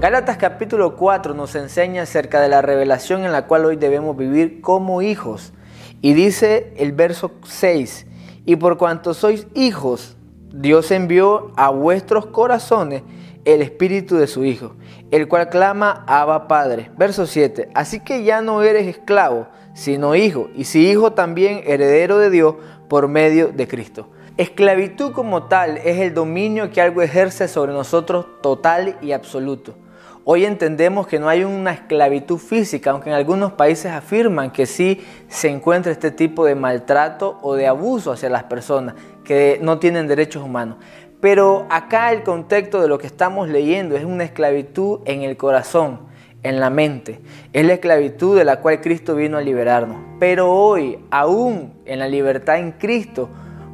Gálatas capítulo 4 nos enseña acerca de la revelación en la cual hoy debemos vivir como hijos. Y dice el verso 6, y por cuanto sois hijos, Dios envió a vuestros corazones el espíritu de su Hijo, el cual clama Abba Padre. Verso 7, así que ya no eres esclavo, sino hijo, y si hijo también heredero de Dios por medio de Cristo. Esclavitud como tal es el dominio que algo ejerce sobre nosotros total y absoluto. Hoy entendemos que no hay una esclavitud física, aunque en algunos países afirman que sí se encuentra este tipo de maltrato o de abuso hacia las personas que no tienen derechos humanos. Pero acá el contexto de lo que estamos leyendo es una esclavitud en el corazón, en la mente. Es la esclavitud de la cual Cristo vino a liberarnos. Pero hoy, aún en la libertad en Cristo,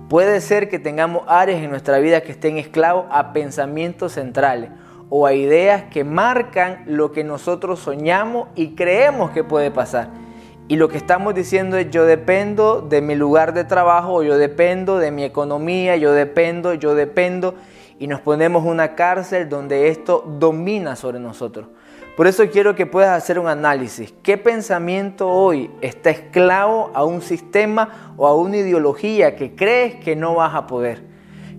puede ser que tengamos áreas en nuestra vida que estén esclavos a pensamientos centrales o a ideas que marcan lo que nosotros soñamos y creemos que puede pasar. Y lo que estamos diciendo es yo dependo de mi lugar de trabajo, yo dependo de mi economía, yo dependo, yo dependo. Y nos ponemos una cárcel donde esto domina sobre nosotros. Por eso quiero que puedas hacer un análisis. ¿Qué pensamiento hoy está esclavo a un sistema o a una ideología que crees que no vas a poder?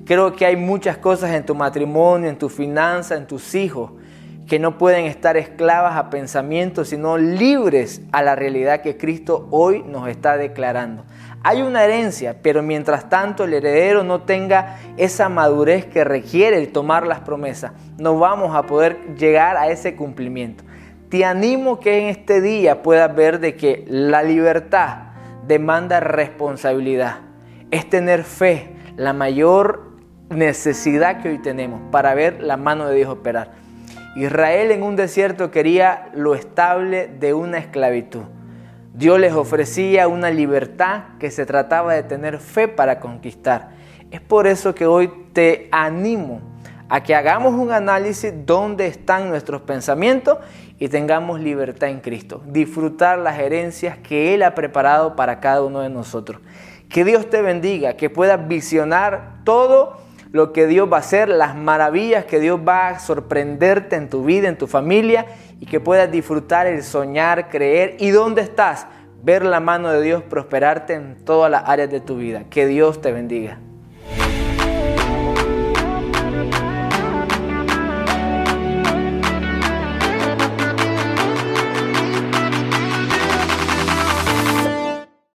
Creo que hay muchas cosas en tu matrimonio, en tu finanza, en tus hijos, que no pueden estar esclavas a pensamientos, sino libres a la realidad que Cristo hoy nos está declarando. Hay una herencia, pero mientras tanto el heredero no tenga esa madurez que requiere el tomar las promesas, no vamos a poder llegar a ese cumplimiento. Te animo que en este día puedas ver de que la libertad demanda responsabilidad, es tener fe, la mayor necesidad que hoy tenemos para ver la mano de Dios operar. Israel en un desierto quería lo estable de una esclavitud. Dios les ofrecía una libertad que se trataba de tener fe para conquistar. Es por eso que hoy te animo a que hagamos un análisis dónde están nuestros pensamientos y tengamos libertad en Cristo. Disfrutar las herencias que Él ha preparado para cada uno de nosotros. Que Dios te bendiga, que puedas visionar todo lo que Dios va a hacer, las maravillas que Dios va a sorprenderte en tu vida, en tu familia y que puedas disfrutar el soñar, creer y dónde estás, ver la mano de Dios prosperarte en todas las áreas de tu vida. Que Dios te bendiga.